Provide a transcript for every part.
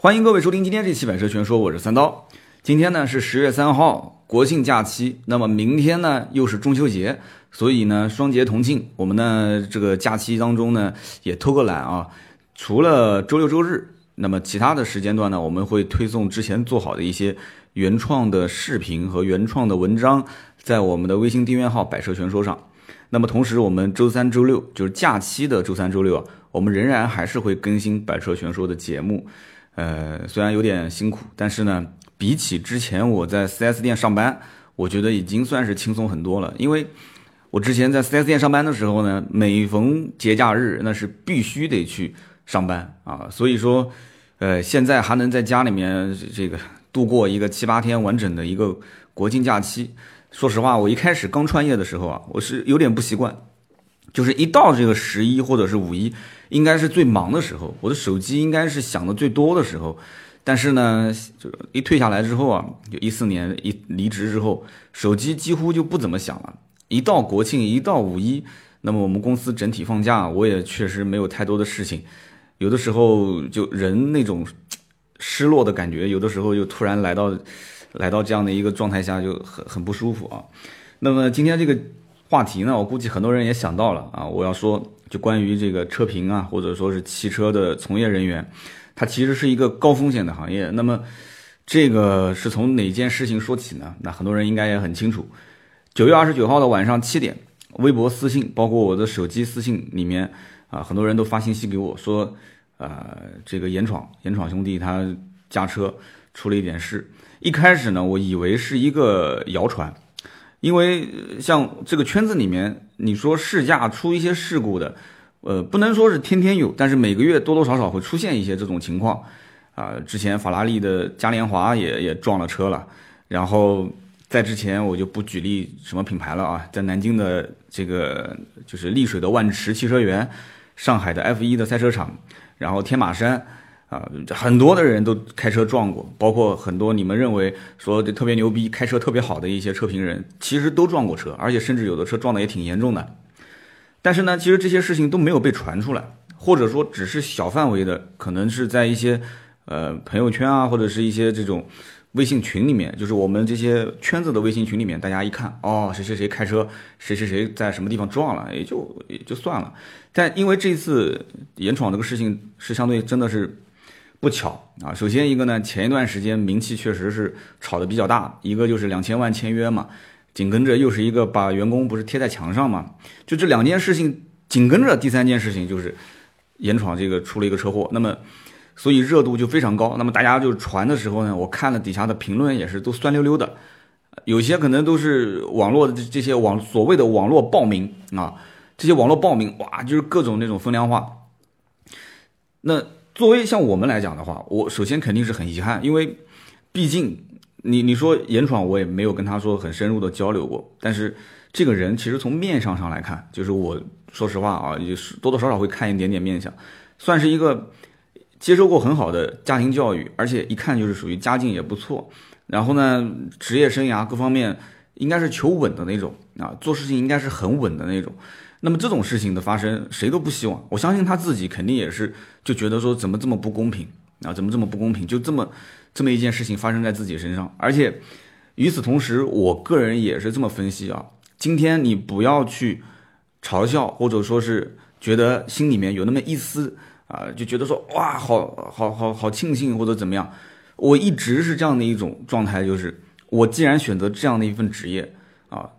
欢迎各位收听今天这期《百车全说》，我是三刀。今天呢是十月三号，国庆假期。那么明天呢又是中秋节，所以呢双节同庆。我们呢这个假期当中呢也偷个懒啊，除了周六周日，那么其他的时间段呢，我们会推送之前做好的一些原创的视频和原创的文章，在我们的微信订阅号“百车全说”上。那么同时，我们周三、周六就是假期的周三、周六啊，我们仍然还是会更新《百车全说》的节目。呃，虽然有点辛苦，但是呢，比起之前我在 4S 店上班，我觉得已经算是轻松很多了。因为我之前在 4S 店上班的时候呢，每逢节假日那是必须得去上班啊，所以说，呃，现在还能在家里面这个度过一个七八天完整的一个国庆假期。说实话，我一开始刚创业的时候啊，我是有点不习惯，就是一到这个十一或者是五一。应该是最忙的时候，我的手机应该是响的最多的时候，但是呢，就一退下来之后啊，就一四年一离职之后，手机几乎就不怎么响了。一到国庆，一到五一，那么我们公司整体放假，我也确实没有太多的事情，有的时候就人那种失落的感觉，有的时候就突然来到来到这样的一个状态下，就很很不舒服啊。那么今天这个话题呢，我估计很多人也想到了啊，我要说。就关于这个车评啊，或者说是汽车的从业人员，它其实是一个高风险的行业。那么，这个是从哪件事情说起呢？那很多人应该也很清楚。九月二十九号的晚上七点，微博私信，包括我的手机私信里面啊，很多人都发信息给我说，呃，这个严闯严闯兄弟他驾车出了一点事。一开始呢，我以为是一个谣传。因为像这个圈子里面，你说试驾出一些事故的，呃，不能说是天天有，但是每个月多多少少会出现一些这种情况，啊，之前法拉利的嘉年华也也撞了车了，然后在之前我就不举例什么品牌了啊，在南京的这个就是丽水的万驰汽车园，上海的 F 一的赛车场，然后天马山。啊，很多的人都开车撞过，包括很多你们认为说特别牛逼、开车特别好的一些车评人，其实都撞过车，而且甚至有的车撞的也挺严重的。但是呢，其实这些事情都没有被传出来，或者说只是小范围的，可能是在一些呃朋友圈啊，或者是一些这种微信群里面，就是我们这些圈子的微信群里面，大家一看，哦，谁谁谁开车，谁谁谁在什么地方撞了，也就也就算了。但因为这次严闯这个事情是相对真的是。不巧啊，首先一个呢，前一段时间名气确实是炒的比较大，一个就是两千万签约嘛，紧跟着又是一个把员工不是贴在墙上嘛，就这两件事情，紧跟着第三件事情就是严闯这个出了一个车祸，那么所以热度就非常高，那么大家就传的时候呢，我看了底下的评论也是都酸溜溜的，有些可能都是网络的这这些网所谓的网络暴民啊，这些网络暴民哇，就是各种那种风凉话，那。作为像我们来讲的话，我首先肯定是很遗憾，因为毕竟你你说严闯，我也没有跟他说很深入的交流过。但是这个人其实从面相上来看，就是我说实话啊，也是多多少少会看一点点面相，算是一个接受过很好的家庭教育，而且一看就是属于家境也不错。然后呢，职业生涯各方面应该是求稳的那种啊，做事情应该是很稳的那种。那么这种事情的发生，谁都不希望。我相信他自己肯定也是就觉得说，怎么这么不公平啊？怎么这么不公平？就这么这么一件事情发生在自己身上。而且与此同时，我个人也是这么分析啊。今天你不要去嘲笑，或者说是觉得心里面有那么一丝啊，就觉得说哇，好好好好庆幸或者怎么样。我一直是这样的一种状态，就是我既然选择这样的一份职业啊。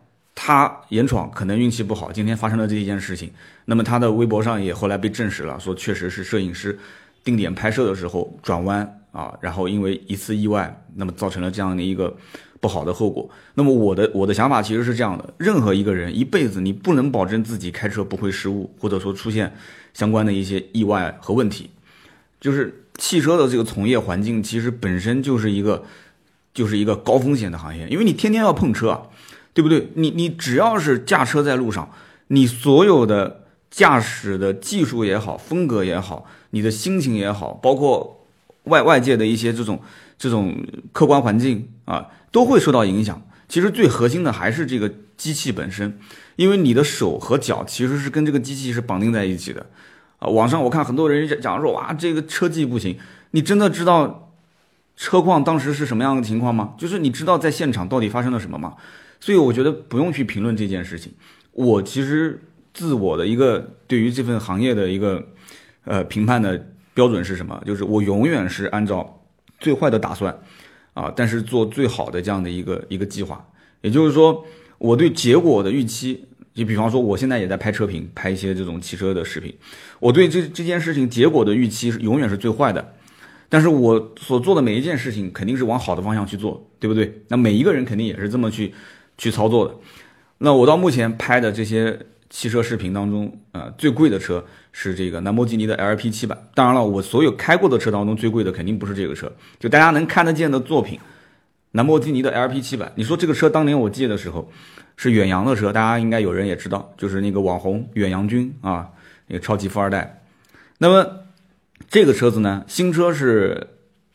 他严闯可能运气不好，今天发生了这一件事情。那么他的微博上也后来被证实了，说确实是摄影师定点拍摄的时候转弯啊，然后因为一次意外，那么造成了这样的一个不好的后果。那么我的我的想法其实是这样的：任何一个人一辈子你不能保证自己开车不会失误，或者说出现相关的一些意外和问题。就是汽车的这个从业环境其实本身就是一个就是一个高风险的行业，因为你天天要碰车。对不对？你你只要是驾车在路上，你所有的驾驶的技术也好，风格也好，你的心情也好，包括外外界的一些这种这种客观环境啊，都会受到影响。其实最核心的还是这个机器本身，因为你的手和脚其实是跟这个机器是绑定在一起的。啊，网上我看很多人讲说哇，这个车技不行，你真的知道车况当时是什么样的情况吗？就是你知道在现场到底发生了什么吗？所以我觉得不用去评论这件事情。我其实自我的一个对于这份行业的一个呃评判的标准是什么？就是我永远是按照最坏的打算啊，但是做最好的这样的一个一个计划。也就是说，我对结果的预期，就比方说我现在也在拍车评，拍一些这种汽车的视频，我对这这件事情结果的预期是永远是最坏的。但是我所做的每一件事情肯定是往好的方向去做，对不对？那每一个人肯定也是这么去去操作的。那我到目前拍的这些汽车视频当中，呃，最贵的车是这个兰博基尼的 LP 七百。当然了，我所有开过的车当中最贵的肯定不是这个车，就大家能看得见的作品，兰博基尼的 LP 七百。你说这个车当年我借的时候是远洋的车，大家应该有人也知道，就是那个网红远洋君啊，那个超级富二代。那么这个车子呢，新车是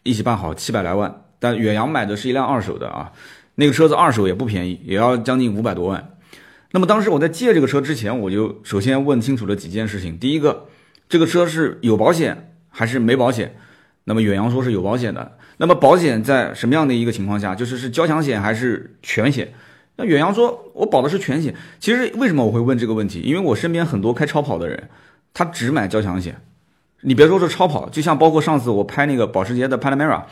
一起办好七百来万，但远洋买的是一辆二手的啊，那个车子二手也不便宜，也要将近五百多万。那么当时我在借这个车之前，我就首先问清楚了几件事情。第一个，这个车是有保险还是没保险？那么远洋说是有保险的。那么保险在什么样的一个情况下？就是是交强险还是全险？那远洋说我保的是全险。其实为什么我会问这个问题？因为我身边很多开超跑的人，他只买交强险。你别说是超跑，就像包括上次我拍那个保时捷的 Panamera，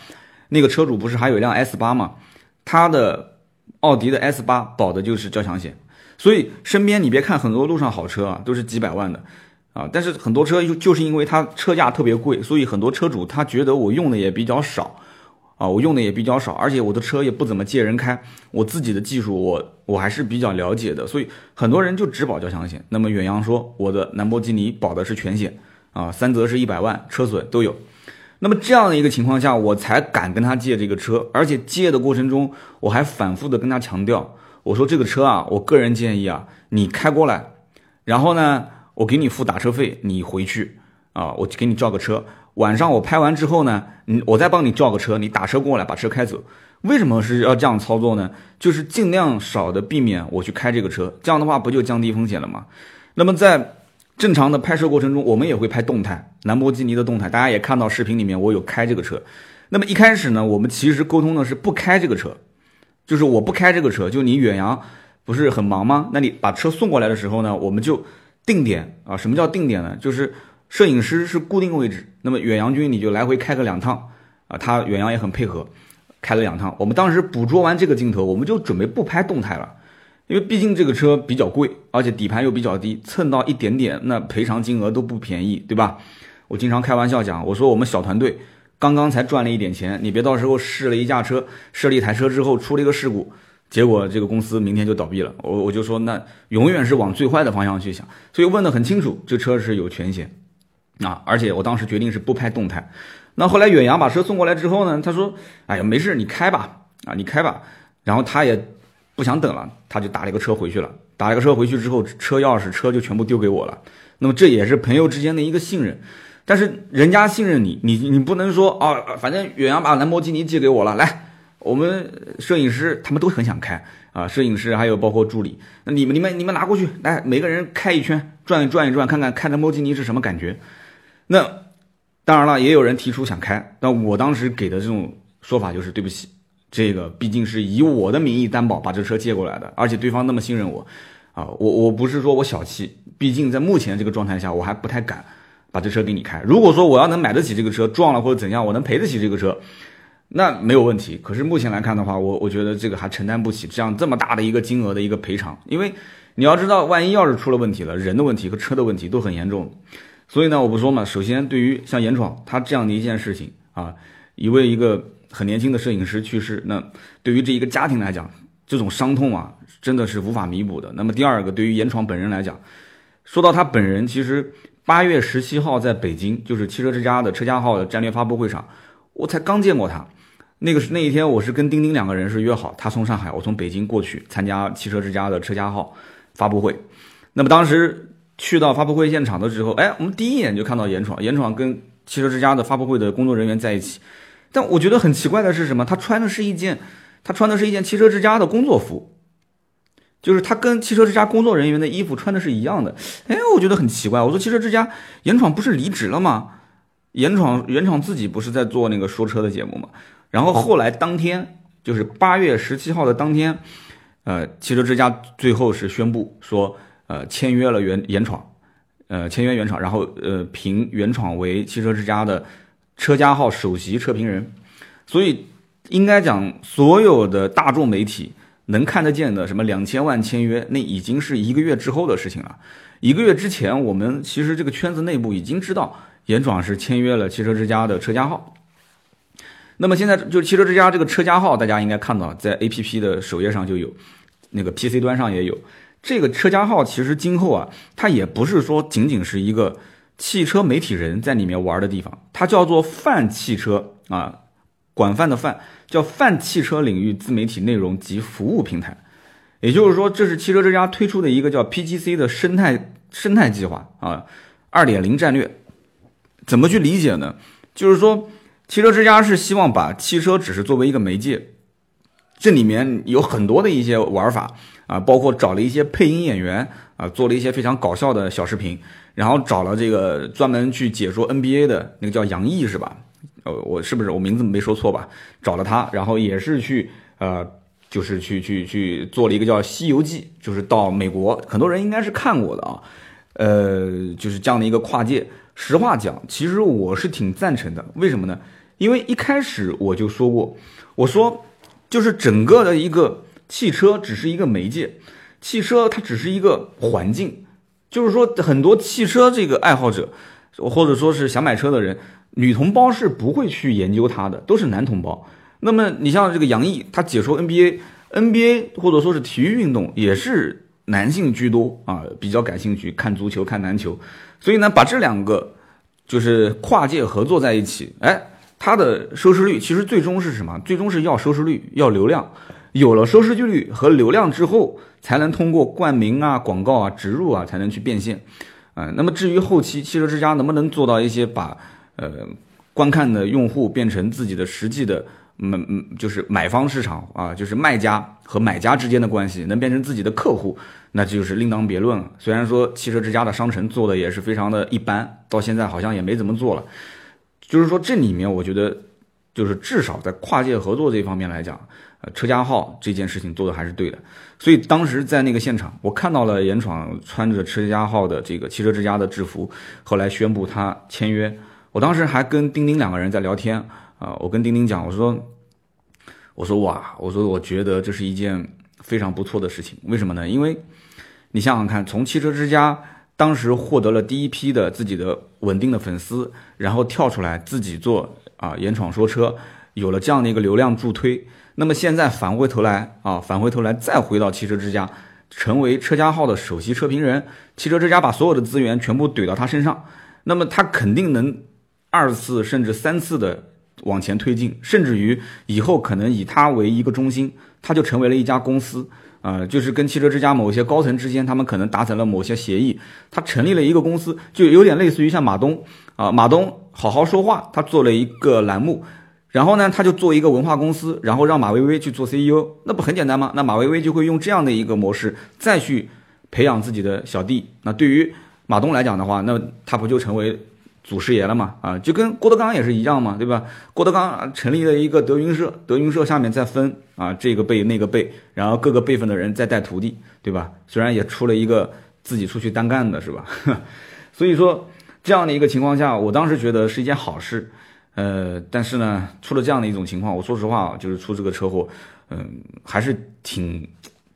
那个车主不是还有一辆 S 八吗？他的奥迪的 S 八保的就是交强险。所以身边你别看很多路上好车啊，都是几百万的，啊，但是很多车就就是因为它车价特别贵，所以很多车主他觉得我用的也比较少，啊，我用的也比较少，而且我的车也不怎么借人开，我自己的技术我我还是比较了解的，所以很多人就只保交强险。那么远洋说我的兰博基尼保的是全险，啊，三责是一百万，车损都有。那么这样的一个情况下，我才敢跟他借这个车，而且借的过程中我还反复的跟他强调。我说这个车啊，我个人建议啊，你开过来，然后呢，我给你付打车费，你回去啊，我给你叫个车。晚上我拍完之后呢，你，我再帮你叫个车，你打车过来把车开走。为什么是要这样操作呢？就是尽量少的避免我去开这个车，这样的话不就降低风险了吗？那么在正常的拍摄过程中，我们也会拍动态，兰博基尼的动态，大家也看到视频里面我有开这个车。那么一开始呢，我们其实沟通的是不开这个车。就是我不开这个车，就你远洋不是很忙吗？那你把车送过来的时候呢，我们就定点啊。什么叫定点呢？就是摄影师是固定位置，那么远洋君你就来回开个两趟啊。他远洋也很配合，开了两趟。我们当时捕捉完这个镜头，我们就准备不拍动态了，因为毕竟这个车比较贵，而且底盘又比较低，蹭到一点点那赔偿金额都不便宜，对吧？我经常开玩笑讲，我说我们小团队。刚刚才赚了一点钱，你别到时候试了一架车，试了一台车之后出了一个事故，结果这个公司明天就倒闭了。我我就说，那永远是往最坏的方向去想。所以问得很清楚，这车是有全险啊，而且我当时决定是不拍动态。那后来远洋把车送过来之后呢，他说，哎呀，没事，你开吧，啊，你开吧。然后他也不想等了，他就打了一个车回去了。打了个车回去之后，车钥匙车就全部丢给我了。那么这也是朋友之间的一个信任。但是人家信任你，你你不能说啊，反正远洋把兰博基尼借给我了，来，我们摄影师他们都很想开啊，摄影师还有包括助理，那你们你们你们拿过去，来每个人开一圈，转一转一转，看看开兰博基尼是什么感觉。那当然了，也有人提出想开，但我当时给的这种说法就是对不起，这个毕竟是以我的名义担保把这车借过来的，而且对方那么信任我，啊，我我不是说我小气，毕竟在目前这个状态下，我还不太敢。把这车给你开。如果说我要能买得起这个车，撞了或者怎样，我能赔得起这个车，那没有问题。可是目前来看的话，我我觉得这个还承担不起这样这么大的一个金额的一个赔偿。因为你要知道，万一要是出了问题了，人的问题和车的问题都很严重。所以呢，我不说嘛。首先，对于像严闯他这样的一件事情啊，一位一个很年轻的摄影师去世，那对于这一个家庭来讲，这种伤痛啊，真的是无法弥补的。那么第二个，对于严闯本人来讲，说到他本人，其实。八月十七号在北京，就是汽车之家的车家号的战略发布会上，我才刚见过他。那个是那一天，我是跟丁丁两个人是约好，他从上海，我从北京过去参加汽车之家的车家号发布会。那么当时去到发布会现场的时候，哎，我们第一眼就看到严闯，严闯跟汽车之家的发布会的工作人员在一起。但我觉得很奇怪的是什么？他穿的是一件，他穿的是一件汽车之家的工作服。就是他跟汽车之家工作人员的衣服穿的是一样的。哎，我觉得很奇怪。我说汽车之家严闯不是离职了吗？严闯严闯自己不是在做那个说车的节目吗？然后后来当天就是八月十七号的当天，呃，汽车之家最后是宣布说，呃，签约了原严闯，呃，签约原厂，然后呃，评原厂为汽车之家的车家号首席车评人。所以应该讲，所有的大众媒体能看得见的什么两千万签约，那已经是一个月之后的事情了。一个月之前，我们其实这个圈子内部已经知道严闯是签约了汽车之家的车家号。那么现在就汽车之家这个车家号，大家应该看到在 A P P 的首页上就有，那个 P C 端上也有。这个车家号其实今后啊，它也不是说仅仅是一个汽车媒体人在里面玩的地方，它叫做泛汽车啊，广泛的泛叫泛汽车领域自媒体内容及服务平台。也就是说，这是汽车之家推出的一个叫 P G C 的生态生态计划啊，二点零战略。怎么去理解呢？就是说。汽车之家是希望把汽车只是作为一个媒介，这里面有很多的一些玩法啊，包括找了一些配音演员啊，做了一些非常搞笑的小视频，然后找了这个专门去解说 NBA 的那个叫杨毅是吧？呃，我是不是我名字没说错吧？找了他，然后也是去呃，就是去去去做了一个叫《西游记》，就是到美国，很多人应该是看过的啊，呃，就是这样的一个跨界。实话讲，其实我是挺赞成的，为什么呢？因为一开始我就说过，我说就是整个的一个汽车只是一个媒介，汽车它只是一个环境，就是说很多汽车这个爱好者，或者说是想买车的人，女同胞是不会去研究它的，都是男同胞。那么你像这个杨毅，他解说 NBA，NBA 或者说是体育运动也是男性居多啊，比较感兴趣看足球、看篮球，所以呢，把这两个就是跨界合作在一起，哎。它的收视率其实最终是什么？最终是要收视率，要流量。有了收视率和流量之后，才能通过冠名啊、广告啊、植入啊，才能去变现。啊，那么至于后期汽车之家能不能做到一些把呃观看的用户变成自己的实际的买嗯就是买方市场啊，就是卖家和买家之间的关系能变成自己的客户，那就是另当别论了。虽然说汽车之家的商城做的也是非常的一般，到现在好像也没怎么做了。就是说，这里面我觉得，就是至少在跨界合作这方面来讲，车家号这件事情做的还是对的。所以当时在那个现场，我看到了严闯穿着车家号的这个汽车之家的制服，后来宣布他签约。我当时还跟丁丁两个人在聊天啊，我跟丁丁讲，我说，我说哇，我说我觉得这是一件非常不错的事情。为什么呢？因为你想想看，从汽车之家。当时获得了第一批的自己的稳定的粉丝，然后跳出来自己做啊，严闯说车，有了这样的一个流量助推。那么现在返回头来啊，返回头来再回到汽车之家，成为车家号的首席车评人。汽车之家把所有的资源全部怼到他身上，那么他肯定能二次甚至三次的往前推进，甚至于以后可能以他为一个中心，他就成为了一家公司。啊，就是跟汽车之家某些高层之间，他们可能达成了某些协议，他成立了一个公司，就有点类似于像马东啊，马东好好说话，他做了一个栏目，然后呢，他就做一个文化公司，然后让马薇薇去做 CEO，那不很简单吗？那马薇薇就会用这样的一个模式再去培养自己的小弟，那对于马东来讲的话，那他不就成为？祖师爷了嘛？啊，就跟郭德纲也是一样嘛，对吧？郭德纲成立了一个德云社，德云社下面再分啊，这个辈那个辈，然后各个辈分的人再带徒弟，对吧？虽然也出了一个自己出去单干的，是吧？所以说这样的一个情况下，我当时觉得是一件好事，呃，但是呢，出了这样的一种情况，我说实话，就是出这个车祸，嗯，还是挺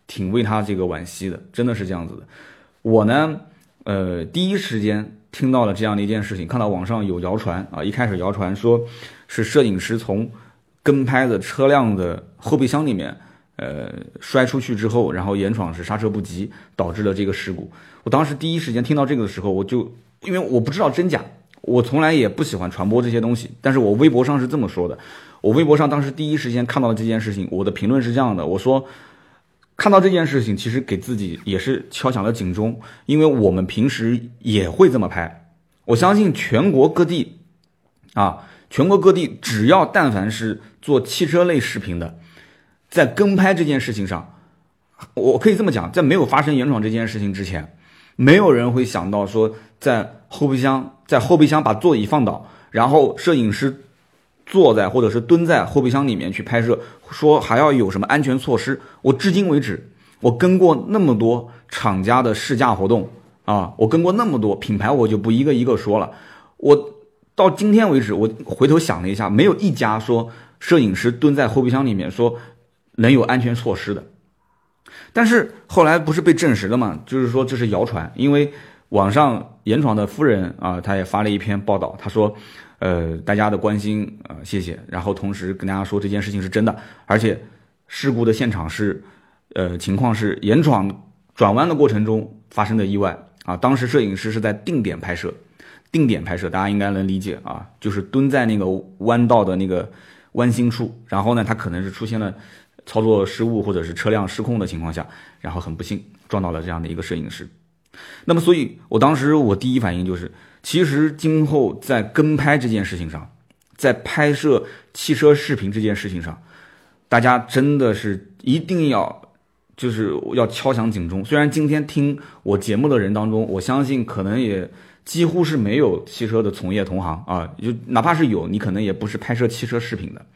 挺为他这个惋惜的，真的是这样子的。我呢，呃，第一时间。听到了这样的一件事情，看到网上有谣传啊，一开始谣传说是摄影师从跟拍的车辆的后备箱里面，呃，摔出去之后，然后严闯是刹车不及，导致了这个事故。我当时第一时间听到这个的时候，我就因为我不知道真假，我从来也不喜欢传播这些东西，但是我微博上是这么说的。我微博上当时第一时间看到了这件事情，我的评论是这样的，我说看到这件事情，其实给自己也是敲响了警钟，因为我们平时也会这么拍。我相信全国各地，啊，全国各地只要但凡是做汽车类视频的，在跟拍这件事情上，我可以这么讲，在没有发生严闯这件事情之前，没有人会想到说在后备箱在后备箱把座椅放倒，然后摄影师坐在或者是蹲在后备箱里面去拍摄，说还要有什么安全措施。我至今为止，我跟过那么多厂家的试驾活动啊，我跟过那么多品牌，我就不一个一个说了。我到今天为止，我回头想了一下，没有一家说摄影师蹲在后备箱里面说能有安全措施的。但是后来不是被证实了吗？就是说这是谣传，因为网上严闯的夫人啊，她也发了一篇报道，她说，呃，大家的关心啊，谢谢。然后同时跟大家说这件事情是真的，而且事故的现场是，呃，情况是严闯转弯的过程中发生的意外啊。当时摄影师是在定点拍摄，定点拍摄大家应该能理解啊，就是蹲在那个弯道的那个弯心处，然后呢，他可能是出现了。操作失误或者是车辆失控的情况下，然后很不幸撞到了这样的一个摄影师。那么，所以我当时我第一反应就是，其实今后在跟拍这件事情上，在拍摄汽车视频这件事情上，大家真的是一定要就是要敲响警钟。虽然今天听我节目的人当中，我相信可能也几乎是没有汽车的从业同行啊，就哪怕是有，你可能也不是拍摄汽车视频的。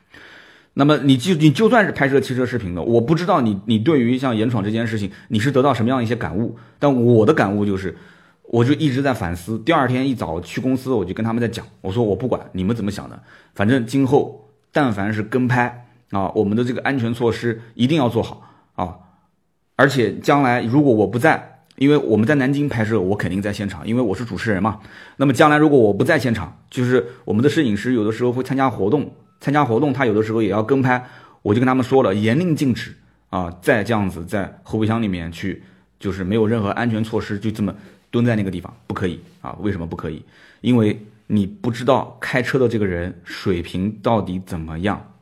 那么你就你就算是拍摄汽车视频的，我不知道你你对于像严闯这件事情，你是得到什么样一些感悟？但我的感悟就是，我就一直在反思。第二天一早去公司，我就跟他们在讲，我说我不管你们怎么想的，反正今后但凡是跟拍啊，我们的这个安全措施一定要做好啊。而且将来如果我不在，因为我们在南京拍摄，我肯定在现场，因为我是主持人嘛。那么将来如果我不在现场，就是我们的摄影师有的时候会参加活动。参加活动，他有的时候也要跟拍，我就跟他们说了，严令禁止啊，再这样子在后备箱里面去，就是没有任何安全措施，就这么蹲在那个地方，不可以啊？为什么不可以？因为你不知道开车的这个人水平到底怎么样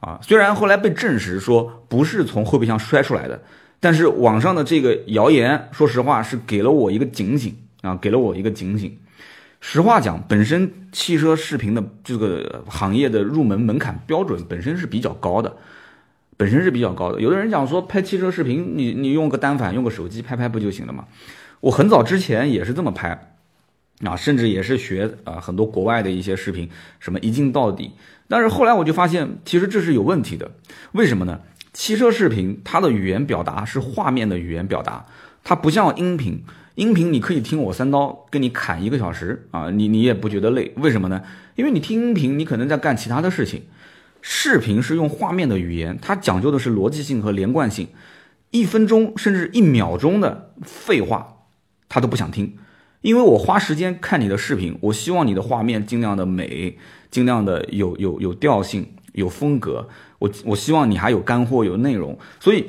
啊？虽然后来被证实说不是从后备箱摔出来的，但是网上的这个谣言，说实话是给了我一个警醒啊，给了我一个警醒。实话讲，本身汽车视频的这个行业的入门门槛标准本身是比较高的，本身是比较高的。有的人讲说拍汽车视频，你你用个单反，用个手机拍拍不就行了吗？我很早之前也是这么拍，啊，甚至也是学啊很多国外的一些视频，什么一镜到底。但是后来我就发现，其实这是有问题的。为什么呢？汽车视频它的语言表达是画面的语言表达，它不像音频。音频你可以听我三刀跟你砍一个小时啊，你你也不觉得累？为什么呢？因为你听音频，你可能在干其他的事情。视频是用画面的语言，它讲究的是逻辑性和连贯性。一分钟甚至一秒钟的废话，他都不想听。因为我花时间看你的视频，我希望你的画面尽量的美，尽量的有有有调性、有风格。我我希望你还有干货、有内容，所以。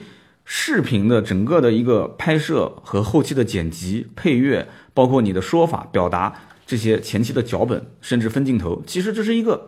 视频的整个的一个拍摄和后期的剪辑、配乐，包括你的说法、表达这些前期的脚本，甚至分镜头，其实这是一个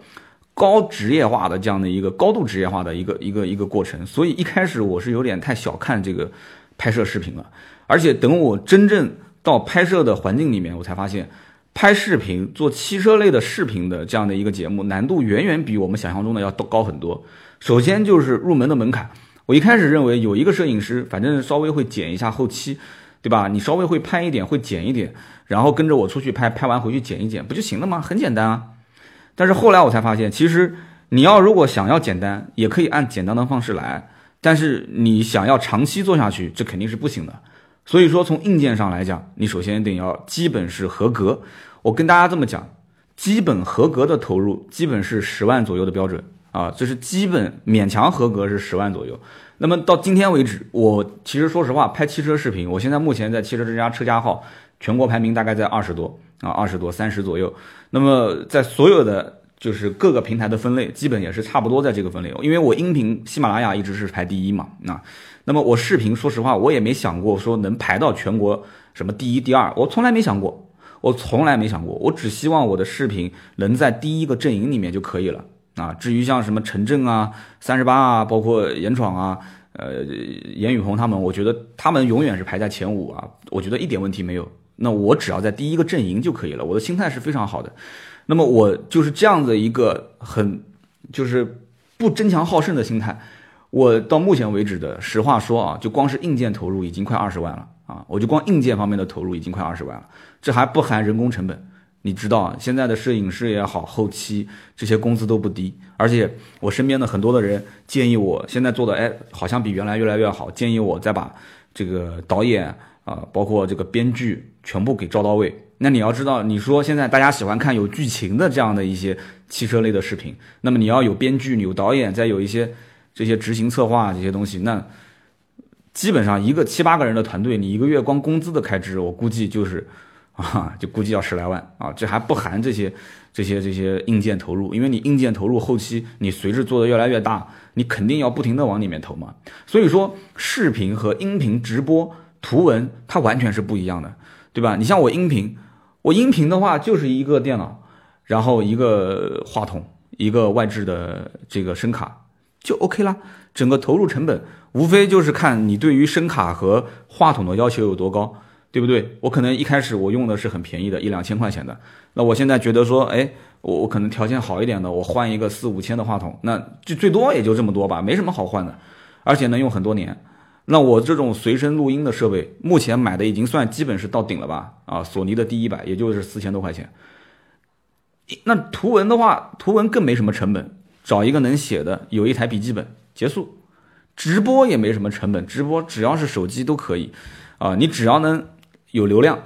高职业化的这样的一个高度职业化的一个一个一个过程。所以一开始我是有点太小看这个拍摄视频了，而且等我真正到拍摄的环境里面，我才发现拍视频做汽车类的视频的这样的一个节目，难度远远比我们想象中的要高很多。首先就是入门的门槛。我一开始认为有一个摄影师，反正稍微会剪一下后期，对吧？你稍微会拍一点，会剪一点，然后跟着我出去拍，拍完回去剪一剪，不就行了吗？很简单啊。但是后来我才发现，其实你要如果想要简单，也可以按简单的方式来。但是你想要长期做下去，这肯定是不行的。所以说，从硬件上来讲，你首先得要基本是合格。我跟大家这么讲，基本合格的投入，基本是十万左右的标准。啊，就是基本勉强合格是十万左右。那么到今天为止，我其实说实话，拍汽车视频，我现在目前在汽车之家车家号全国排名大概在二十多啊，二十多三十左右。那么在所有的就是各个平台的分类，基本也是差不多在这个分类。因为我音频喜马拉雅一直是排第一嘛，那那么我视频说实话，我也没想过说能排到全国什么第一第二，我从来没想过，我从来没想过，我只希望我的视频能在第一个阵营里面就可以了。啊，至于像什么陈震啊、三十八啊，包括严闯啊、呃严雨红他们，我觉得他们永远是排在前五啊，我觉得一点问题没有。那我只要在第一个阵营就可以了，我的心态是非常好的。那么我就是这样的一个很就是不争强好胜的心态，我到目前为止的实话说啊，就光是硬件投入已经快二十万了啊，我就光硬件方面的投入已经快二十万了，这还不含人工成本。你知道现在的摄影师也好，后期这些工资都不低，而且我身边的很多的人建议我现在做的，哎，好像比原来越来越好，建议我再把这个导演啊，包括这个编剧全部给招到位。那你要知道，你说现在大家喜欢看有剧情的这样的一些汽车类的视频，那么你要有编剧、有导演，再有一些这些执行策划这些东西，那基本上一个七八个人的团队，你一个月光工资的开支，我估计就是。啊，就估计要十来万啊，这还不含这些、这些、这些硬件投入，因为你硬件投入后期，你随着做的越来越大，你肯定要不停的往里面投嘛。所以说，视频和音频直播、图文，它完全是不一样的，对吧？你像我音频，我音频的话就是一个电脑，然后一个话筒，一个外置的这个声卡就 OK 啦。整个投入成本无非就是看你对于声卡和话筒的要求有多高。对不对？我可能一开始我用的是很便宜的，一两千块钱的。那我现在觉得说，哎，我我可能条件好一点的，我换一个四五千的话筒，那就最多也就这么多吧，没什么好换的，而且能用很多年。那我这种随身录音的设备，目前买的已经算基本是到顶了吧？啊，索尼的第一百，也就是四千多块钱。那图文的话，图文更没什么成本，找一个能写的，有一台笔记本，结束。直播也没什么成本，直播只要是手机都可以，啊，你只要能。有流量，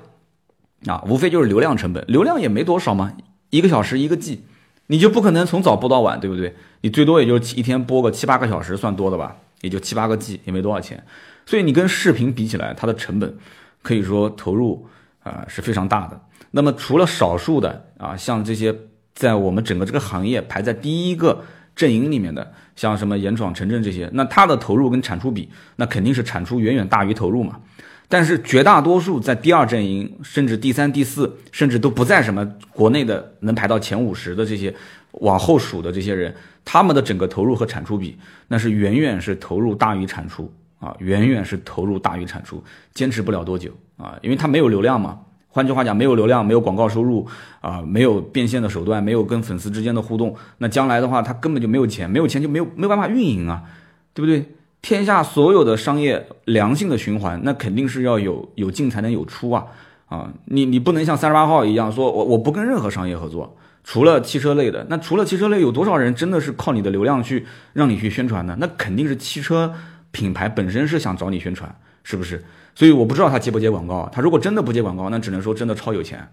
啊，无非就是流量成本，流量也没多少嘛，一个小时一个 G，你就不可能从早播到晚，对不对？你最多也就一天播个七八个小时，算多的吧，也就七八个 G，也没多少钱。所以你跟视频比起来，它的成本可以说投入啊是非常大的。那么除了少数的啊，像这些在我们整个这个行业排在第一个阵营里面的，像什么严闯、陈震这些，那它的投入跟产出比，那肯定是产出远远大于投入嘛。但是绝大多数在第二阵营，甚至第三、第四，甚至都不在什么国内的能排到前五十的这些往后数的这些人，他们的整个投入和产出比，那是远远是投入大于产出啊，远远是投入大于产出，坚持不了多久啊，因为他没有流量嘛。换句话讲，没有流量，没有广告收入啊，没有变现的手段，没有跟粉丝之间的互动，那将来的话，他根本就没有钱，没有钱就没有没有办法运营啊，对不对？天下所有的商业良性的循环，那肯定是要有有进才能有出啊啊！你你不能像三十八号一样说，我我不跟任何商业合作，除了汽车类的。那除了汽车类，有多少人真的是靠你的流量去让你去宣传呢？那肯定是汽车品牌本身是想找你宣传，是不是？所以我不知道他接不接广告。他如果真的不接广告，那只能说真的超有钱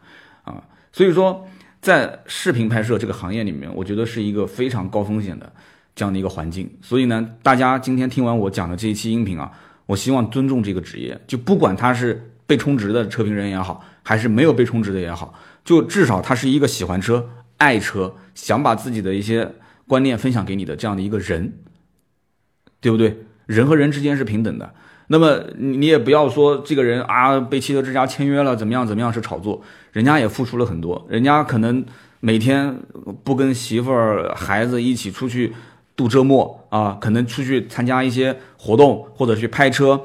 啊！所以说，在视频拍摄这个行业里面，我觉得是一个非常高风险的。这样的一个环境，所以呢，大家今天听完我讲的这一期音频啊，我希望尊重这个职业，就不管他是被充值的车评人也好，还是没有被充值的也好，就至少他是一个喜欢车、爱车，想把自己的一些观念分享给你的这样的一个人，对不对？人和人之间是平等的，那么你也不要说这个人啊被汽车之家签约了怎么样怎么样是炒作，人家也付出了很多，人家可能每天不跟媳妇儿、孩子一起出去。度周末啊，可能出去参加一些活动或者去拍车，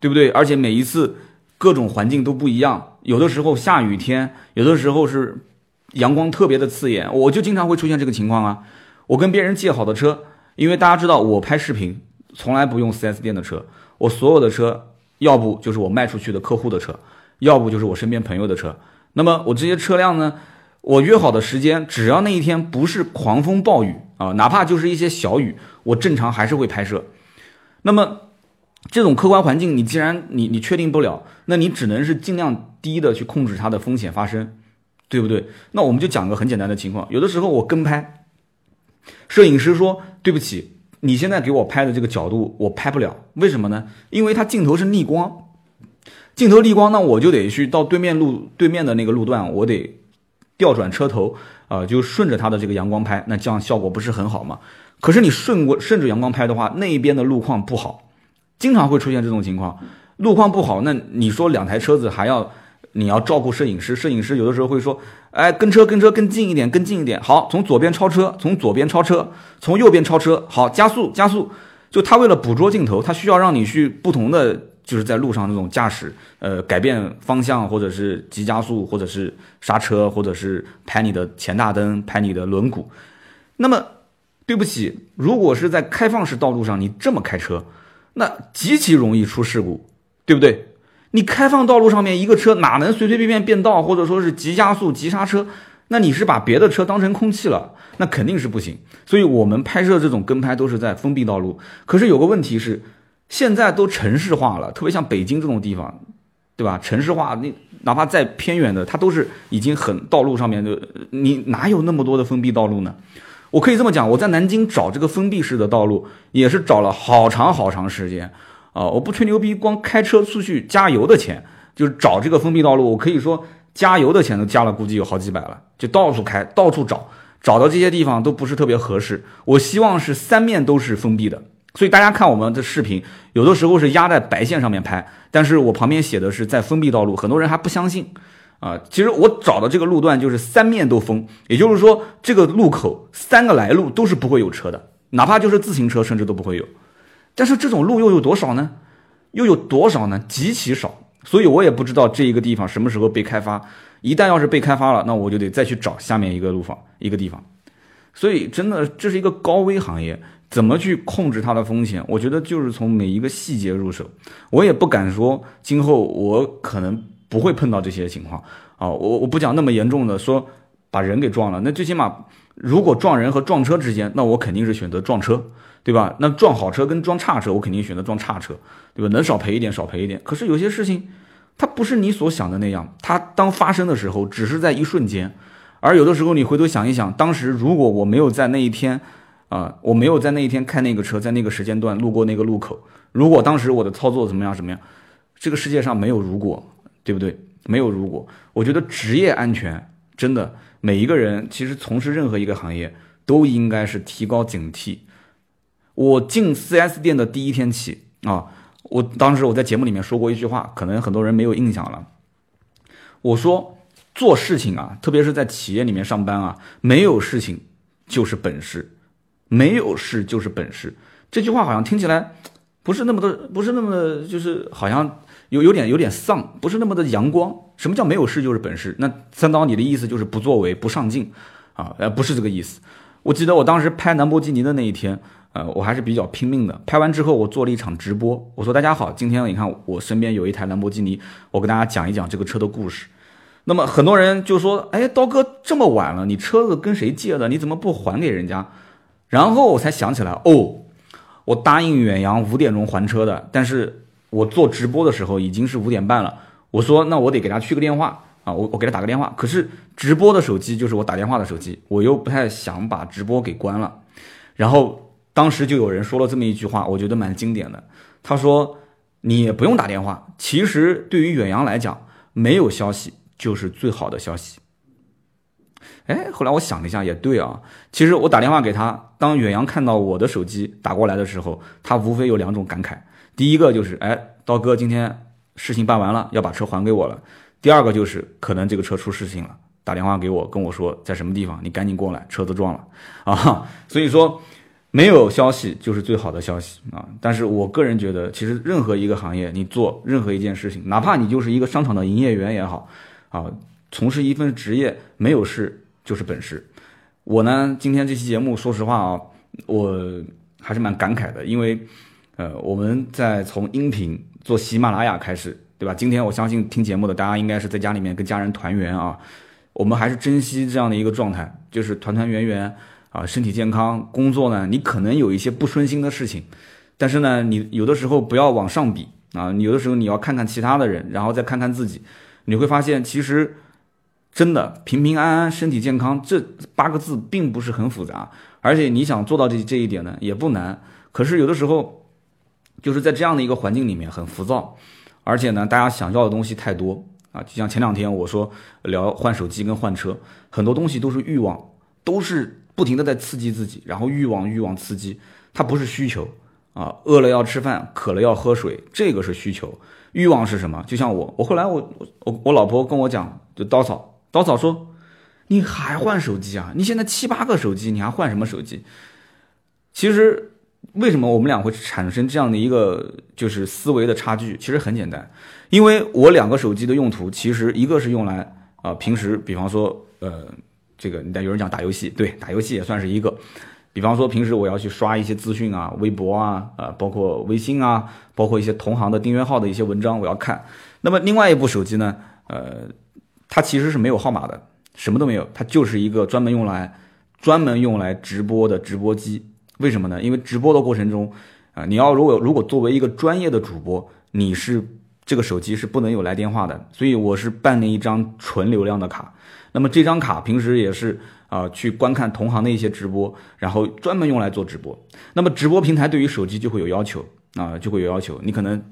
对不对？而且每一次各种环境都不一样，有的时候下雨天，有的时候是阳光特别的刺眼，我就经常会出现这个情况啊。我跟别人借好的车，因为大家知道我拍视频从来不用 4S 店的车，我所有的车要不就是我卖出去的客户的车，要不就是我身边朋友的车。那么我这些车辆呢？我约好的时间，只要那一天不是狂风暴雨啊，哪怕就是一些小雨，我正常还是会拍摄。那么这种客观环境，你既然你你确定不了，那你只能是尽量低的去控制它的风险发生，对不对？那我们就讲个很简单的情况，有的时候我跟拍，摄影师说对不起，你现在给我拍的这个角度我拍不了，为什么呢？因为它镜头是逆光，镜头逆光，那我就得去到对面路对面的那个路段，我得。调转车头，啊，就顺着它的这个阳光拍，那这样效果不是很好吗？可是你顺过顺着阳光拍的话，那一边的路况不好，经常会出现这种情况。路况不好，那你说两台车子还要你要照顾摄影师，摄影师有的时候会说，哎，跟车跟车跟近一点，跟近一点，好，从左边超车，从左边超车，从右边超车，好，加速加速。就他为了捕捉镜头，他需要让你去不同的。就是在路上那种驾驶，呃，改变方向，或者是急加速，或者是刹车，或者是拍你的前大灯，拍你的轮毂。那么对不起，如果是在开放式道路上，你这么开车，那极其容易出事故，对不对？你开放道路上面一个车哪能随随便便变道，或者说是急加速、急刹车？那你是把别的车当成空气了，那肯定是不行。所以我们拍摄这种跟拍都是在封闭道路。可是有个问题是，现在都城市化了，特别像北京这种地方，对吧？城市化，你哪怕再偏远的，它都是已经很道路上面的，你哪有那么多的封闭道路呢？我可以这么讲，我在南京找这个封闭式的道路，也是找了好长好长时间啊！我不吹牛逼，光开车出去加油的钱，就是找这个封闭道路，我可以说。加油的钱都加了，估计有好几百了，就到处开，到处找，找到这些地方都不是特别合适。我希望是三面都是封闭的，所以大家看我们的视频，有的时候是压在白线上面拍，但是我旁边写的是在封闭道路，很多人还不相信啊。其实我找的这个路段就是三面都封，也就是说这个路口三个来路都是不会有车的，哪怕就是自行车甚至都不会有。但是这种路又有多少呢？又有多少呢？极其少。所以我也不知道这一个地方什么时候被开发。一旦要是被开发了，那我就得再去找下面一个路房一个地方。所以真的这是一个高危行业，怎么去控制它的风险？我觉得就是从每一个细节入手。我也不敢说今后我可能不会碰到这些情况啊。我我不讲那么严重的，说把人给撞了，那最起码如果撞人和撞车之间，那我肯定是选择撞车。对吧？那撞好车跟撞差车，我肯定选择撞差车，对吧？能少赔一点少赔一点。可是有些事情，它不是你所想的那样。它当发生的时候，只是在一瞬间。而有的时候，你回头想一想，当时如果我没有在那一天，啊，我没有在那一天开那个车，在那个时间段路过那个路口，如果当时我的操作怎么样怎么样，这个世界上没有如果，对不对？没有如果。我觉得职业安全真的，每一个人其实从事任何一个行业，都应该是提高警惕。我进 4S 店的第一天起啊，我当时我在节目里面说过一句话，可能很多人没有印象了。我说做事情啊，特别是在企业里面上班啊，没有事情就是本事，没有事就是本事。这句话好像听起来不是那么的，不是那么的，就是好像有有点有点丧，不是那么的阳光。什么叫没有事就是本事？那三刀你的意思就是不作为、不上进啊？呃，不是这个意思。我记得我当时拍兰博基尼的那一天。呃，我还是比较拼命的。拍完之后，我做了一场直播。我说：“大家好，今天你看我身边有一台兰博基尼，我跟大家讲一讲这个车的故事。”那么很多人就说：“哎，刀哥这么晚了，你车子跟谁借的？你怎么不还给人家？”然后我才想起来，哦，我答应远洋五点钟还车的，但是我做直播的时候已经是五点半了。我说：“那我得给他去个电话啊，我我给他打个电话。”可是直播的手机就是我打电话的手机，我又不太想把直播给关了，然后。当时就有人说了这么一句话，我觉得蛮经典的。他说：“你也不用打电话，其实对于远洋来讲，没有消息就是最好的消息。”哎，后来我想了一下，也对啊。其实我打电话给他，当远洋看到我的手机打过来的时候，他无非有两种感慨：第一个就是，哎，刀哥今天事情办完了，要把车还给我了；第二个就是可能这个车出事情了，打电话给我跟我说在什么地方，你赶紧过来，车子撞了 啊。所以说。没有消息就是最好的消息啊！但是我个人觉得，其实任何一个行业，你做任何一件事情，哪怕你就是一个商场的营业员也好，啊，从事一份职业，没有事就是本事。我呢，今天这期节目，说实话啊，我还是蛮感慨的，因为，呃，我们在从音频做喜马拉雅开始，对吧？今天我相信听节目的大家应该是在家里面跟家人团圆啊，我们还是珍惜这样的一个状态，就是团团圆圆。啊，身体健康，工作呢，你可能有一些不顺心的事情，但是呢，你有的时候不要往上比啊，你有的时候你要看看其他的人，然后再看看自己，你会发现其实真的平平安安、身体健康这八个字并不是很复杂，而且你想做到这这一点呢也不难。可是有的时候就是在这样的一个环境里面很浮躁，而且呢，大家想要的东西太多啊，就像前两天我说聊换手机跟换车，很多东西都是欲望，都是。不停的在刺激自己，然后欲望欲望刺激，它不是需求啊，饿了要吃饭，渴了要喝水，这个是需求。欲望是什么？就像我，我后来我我我老婆跟我讲，就刀草刀草说，你还换手机啊？你现在七八个手机，你还换什么手机？其实为什么我们俩会产生这样的一个就是思维的差距？其实很简单，因为我两个手机的用途，其实一个是用来啊平时，比方说呃。这个，你但有人讲打游戏，对，打游戏也算是一个。比方说平时我要去刷一些资讯啊，微博啊，呃，包括微信啊，包括一些同行的订阅号的一些文章，我要看。那么另外一部手机呢，呃，它其实是没有号码的，什么都没有，它就是一个专门用来专门用来直播的直播机。为什么呢？因为直播的过程中，啊，你要如果如果作为一个专业的主播，你是这个手机是不能有来电话的，所以我是办了一张纯流量的卡。那么这张卡平时也是啊去观看同行的一些直播，然后专门用来做直播。那么直播平台对于手机就会有要求啊，就会有要求，你可能。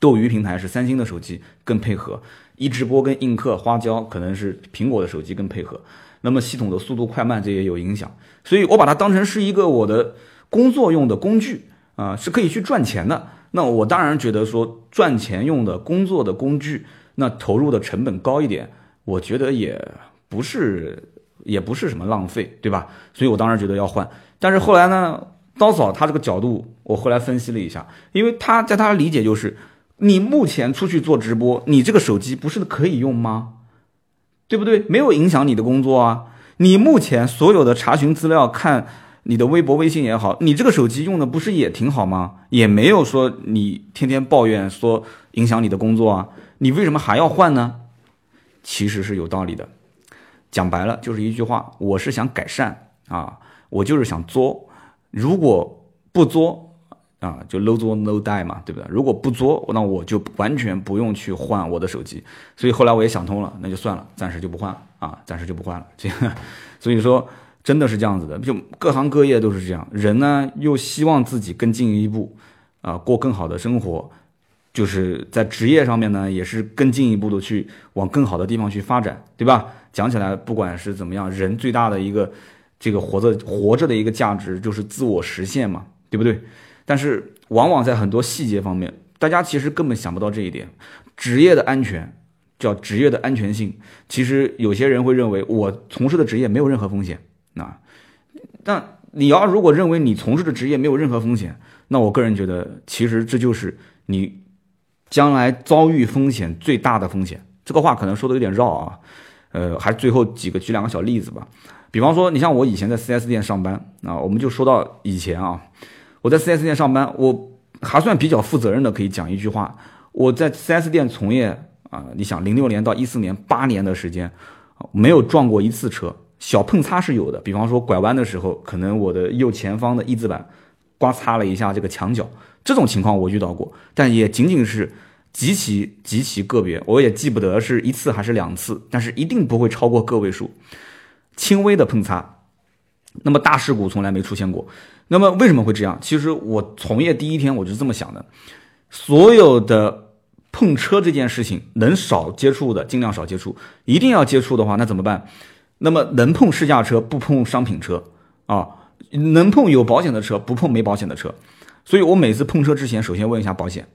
斗鱼平台是三星的手机更配合，一直播跟映客、花椒可能是苹果的手机更配合。那么系统的速度快慢这也有影响，所以我把它当成是一个我的工作用的工具啊，是可以去赚钱的。那我当然觉得说赚钱用的工作的工具，那投入的成本高一点，我觉得也不是也不是什么浪费，对吧？所以我当然觉得要换。但是后来呢，刀嫂她这个角度，我后来分析了一下，因为她在她的理解就是。你目前出去做直播，你这个手机不是可以用吗？对不对？没有影响你的工作啊。你目前所有的查询资料、看你的微博、微信也好，你这个手机用的不是也挺好吗？也没有说你天天抱怨说影响你的工作啊。你为什么还要换呢？其实是有道理的。讲白了就是一句话，我是想改善啊，我就是想作。如果不作。啊，就 no 作 no die 嘛，对不对？如果不作，那我就完全不用去换我的手机。所以后来我也想通了，那就算了，暂时就不换了啊，暂时就不换了。这，所以说真的是这样子的，就各行各业都是这样。人呢又希望自己更进一步，啊，过更好的生活，就是在职业上面呢也是更进一步的去往更好的地方去发展，对吧？讲起来，不管是怎么样，人最大的一个这个活着活着的一个价值就是自我实现嘛，对不对？但是，往往在很多细节方面，大家其实根本想不到这一点。职业的安全，叫职业的安全性。其实有些人会认为，我从事的职业没有任何风险。那，但你要如果认为你从事的职业没有任何风险，那我个人觉得，其实这就是你将来遭遇风险最大的风险。这个话可能说的有点绕啊，呃，还最后几个举两个小例子吧。比方说，你像我以前在 4S 店上班啊，我们就说到以前啊。我在 4S 店上班，我还算比较负责任的，可以讲一句话。我在 4S 店从业啊，你想，零六年到一四年八年的时间，没有撞过一次车，小碰擦是有的。比方说拐弯的时候，可能我的右前方的翼子板刮擦了一下这个墙角，这种情况我遇到过，但也仅仅是极其极其个别，我也记不得是一次还是两次，但是一定不会超过个位数，轻微的碰擦。那么大事故从来没出现过。那么为什么会这样？其实我从业第一天我就这么想的，所有的碰车这件事情，能少接触的尽量少接触，一定要接触的话，那怎么办？那么能碰试驾车不碰商品车啊，能碰有保险的车不碰没保险的车。所以我每次碰车之前，首先问一下保险。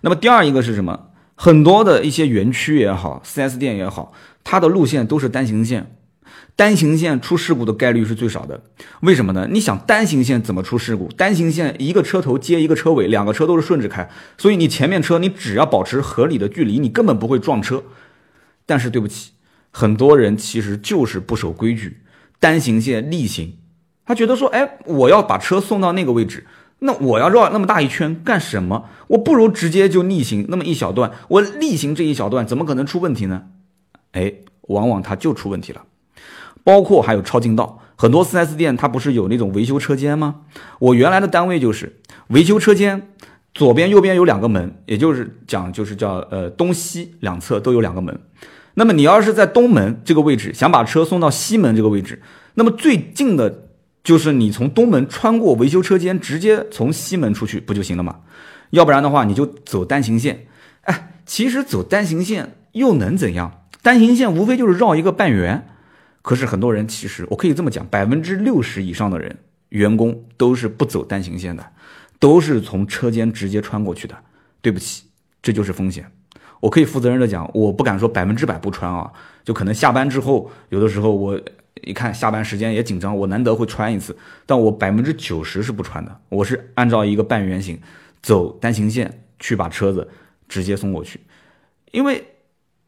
那么第二一个是什么？很多的一些园区也好，4S 店也好，它的路线都是单行线。单行线出事故的概率是最少的，为什么呢？你想单行线怎么出事故？单行线一个车头接一个车尾，两个车都是顺着开，所以你前面车你只要保持合理的距离，你根本不会撞车。但是对不起，很多人其实就是不守规矩，单行线逆行，他觉得说，哎，我要把车送到那个位置，那我要绕那么大一圈干什么？我不如直接就逆行那么一小段，我逆行这一小段怎么可能出问题呢？哎，往往它就出问题了。包括还有超近道，很多 4S 店它不是有那种维修车间吗？我原来的单位就是维修车间，左边右边有两个门，也就是讲就是叫呃东西两侧都有两个门。那么你要是在东门这个位置想把车送到西门这个位置，那么最近的就是你从东门穿过维修车间，直接从西门出去不就行了吗？要不然的话你就走单行线。哎，其实走单行线又能怎样？单行线无非就是绕一个半圆。可是很多人其实，我可以这么讲，百分之六十以上的人，员工都是不走单行线的，都是从车间直接穿过去的。对不起，这就是风险。我可以负责任的讲，我不敢说百分之百不穿啊，就可能下班之后，有的时候我一看下班时间也紧张，我难得会穿一次，但我百分之九十是不穿的。我是按照一个半圆形走单行线去把车子直接送过去，因为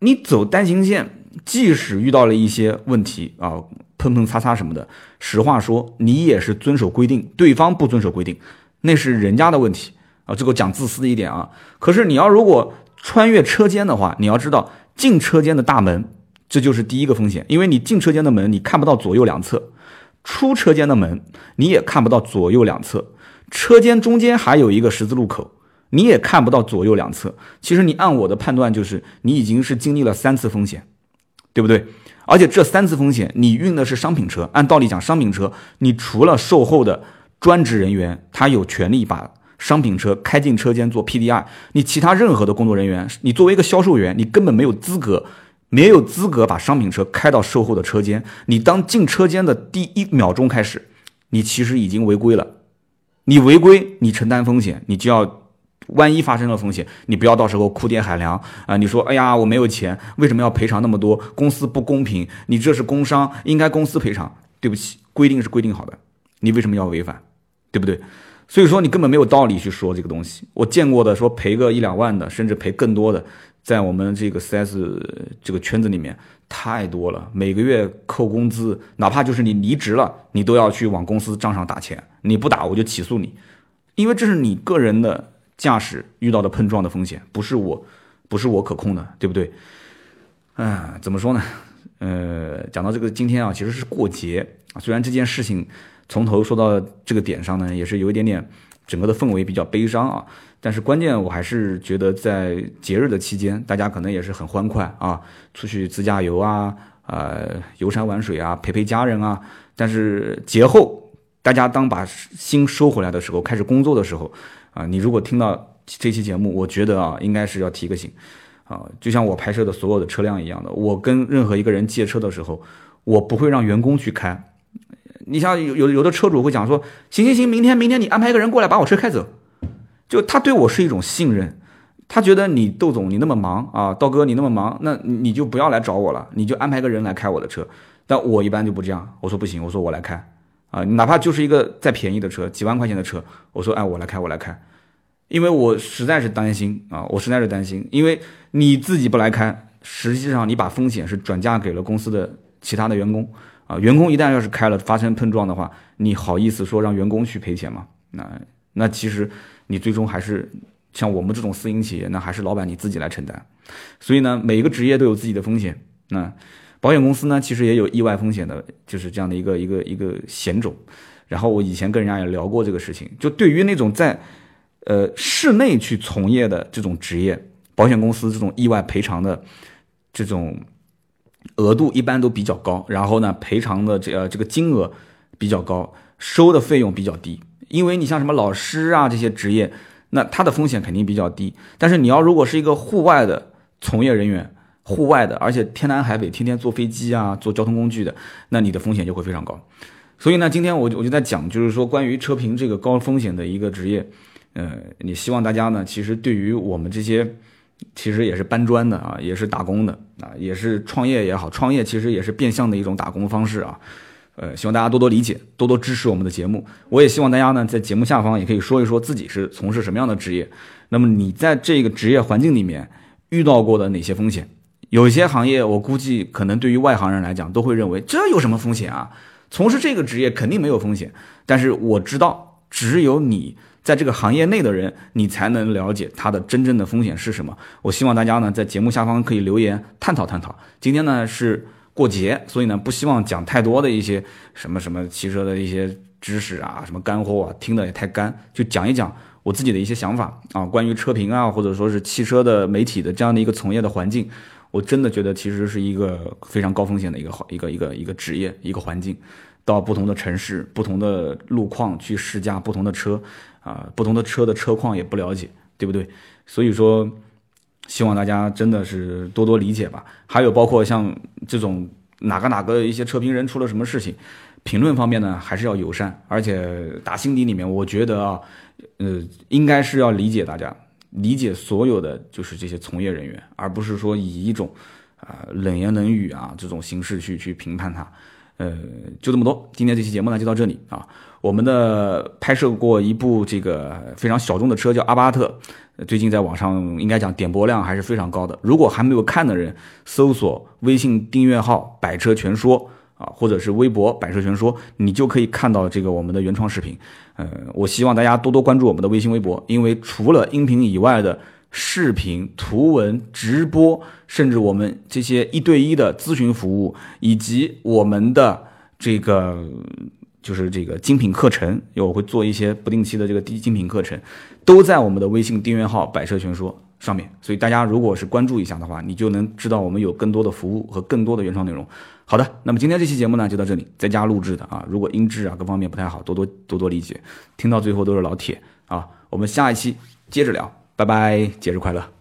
你走单行线。即使遇到了一些问题啊，碰碰擦擦什么的，实话说，你也是遵守规定，对方不遵守规定，那是人家的问题啊。这个讲自私一点啊。可是你要如果穿越车间的话，你要知道进车间的大门，这就是第一个风险，因为你进车间的门你看不到左右两侧，出车间的门你也看不到左右两侧，车间中间还有一个十字路口。你也看不到左右两侧，其实你按我的判断就是，你已经是经历了三次风险，对不对？而且这三次风险，你运的是商品车，按道理讲，商品车你除了售后的专职人员，他有权利把商品车开进车间做 PDI，你其他任何的工作人员，你作为一个销售员，你根本没有资格，没有资格把商品车开到售后的车间。你当进车间的第一秒钟开始，你其实已经违规了，你违规，你承担风险，你就要。万一发生了风险，你不要到时候哭爹喊娘啊！你说，哎呀，我没有钱，为什么要赔偿那么多？公司不公平，你这是工伤，应该公司赔偿。对不起，规定是规定好的，你为什么要违反？对不对？所以说你根本没有道理去说这个东西。我见过的说赔个一两万的，甚至赔更多的，在我们这个 4S 这个圈子里面太多了。每个月扣工资，哪怕就是你离职了，你都要去往公司账上打钱。你不打，我就起诉你，因为这是你个人的。驾驶遇到的碰撞的风险不是我，不是我可控的，对不对？啊，怎么说呢？呃，讲到这个今天啊，其实是过节。虽然这件事情从头说到这个点上呢，也是有一点点整个的氛围比较悲伤啊。但是关键我还是觉得在节日的期间，大家可能也是很欢快啊，出去自驾游啊，呃，游山玩水啊，陪陪家人啊。但是节后，大家当把心收回来的时候，开始工作的时候。啊，你如果听到这期节目，我觉得啊，应该是要提个醒，啊，就像我拍摄的所有的车辆一样的，我跟任何一个人借车的时候，我不会让员工去开。你像有有有的车主会讲说，行行行，明天明天你安排一个人过来把我车开走，就他对我是一种信任，他觉得你窦总你那么忙啊，道哥你那么忙，那你就不要来找我了，你就安排个人来开我的车。但我一般就不这样，我说不行，我说我来开，啊，哪怕就是一个再便宜的车，几万块钱的车，我说哎我来开我来开。因为我实在是担心啊，我实在是担心，因为你自己不来开，实际上你把风险是转嫁给了公司的其他的员工啊。员工一旦要是开了发生碰撞的话，你好意思说让员工去赔钱吗？那那其实你最终还是像我们这种私营企业，那还是老板你自己来承担。所以呢，每一个职业都有自己的风险。那保险公司呢，其实也有意外风险的，就是这样的一个一个一个险种。然后我以前跟人家也聊过这个事情，就对于那种在呃，室内去从业的这种职业，保险公司这种意外赔偿的这种额度一般都比较高，然后呢，赔偿的这呃这个金额比较高，收的费用比较低。因为你像什么老师啊这些职业，那他的风险肯定比较低。但是你要如果是一个户外的从业人员，户外的，而且天南海北天天坐飞机啊，坐交通工具的，那你的风险就会非常高。所以呢，今天我我就在讲，就是说关于车评这个高风险的一个职业。呃，你希望大家呢，其实对于我们这些，其实也是搬砖的啊，也是打工的啊，也是创业也好，创业其实也是变相的一种打工方式啊。呃，希望大家多多理解，多多支持我们的节目。我也希望大家呢，在节目下方也可以说一说自己是从事什么样的职业。那么你在这个职业环境里面遇到过的哪些风险？有些行业我估计可能对于外行人来讲都会认为这有什么风险啊？从事这个职业肯定没有风险。但是我知道，只有你。在这个行业内的人，你才能了解它的真正的风险是什么。我希望大家呢，在节目下方可以留言探讨探讨。今天呢是过节，所以呢不希望讲太多的一些什么什么汽车的一些知识啊，什么干货啊，听的也太干，就讲一讲我自己的一些想法啊，关于车评啊，或者说是汽车的媒体的这样的一个从业的环境，我真的觉得其实是一个非常高风险的一个一个一个一个职业一个环境。到不同的城市、不同的路况去试驾不同的车，啊，不同的车的车况也不了解，对不对？所以说，希望大家真的是多多理解吧。还有包括像这种哪个哪个一些车评人出了什么事情，评论方面呢，还是要友善，而且打心底里面，我觉得啊，呃，应该是要理解大家，理解所有的就是这些从业人员，而不是说以一种啊冷言冷语啊这种形式去去评判他。呃，就这么多。今天这期节目呢，就到这里啊。我们的拍摄过一部这个非常小众的车，叫阿巴特，最近在网上应该讲点播量还是非常高的。如果还没有看的人，搜索微信订阅号“百车全说”，啊，或者是微博百车全说，你就可以看到这个我们的原创视频。呃，我希望大家多多关注我们的微信微博，因为除了音频以外的视频、图文、直播，甚至我们这些一对一的咨询服务，以及我们的这个就是这个精品课程，我会做一些不定期的这个低精品课程，都在我们的微信订阅号“百车全说”上面。所以大家如果是关注一下的话，你就能知道我们有更多的服务和更多的原创内容。好的，那么今天这期节目呢就到这里，在家录制的啊，如果音质啊各方面不太好，多多多多理解。听到最后都是老铁啊，我们下一期接着聊，拜拜，节日快乐。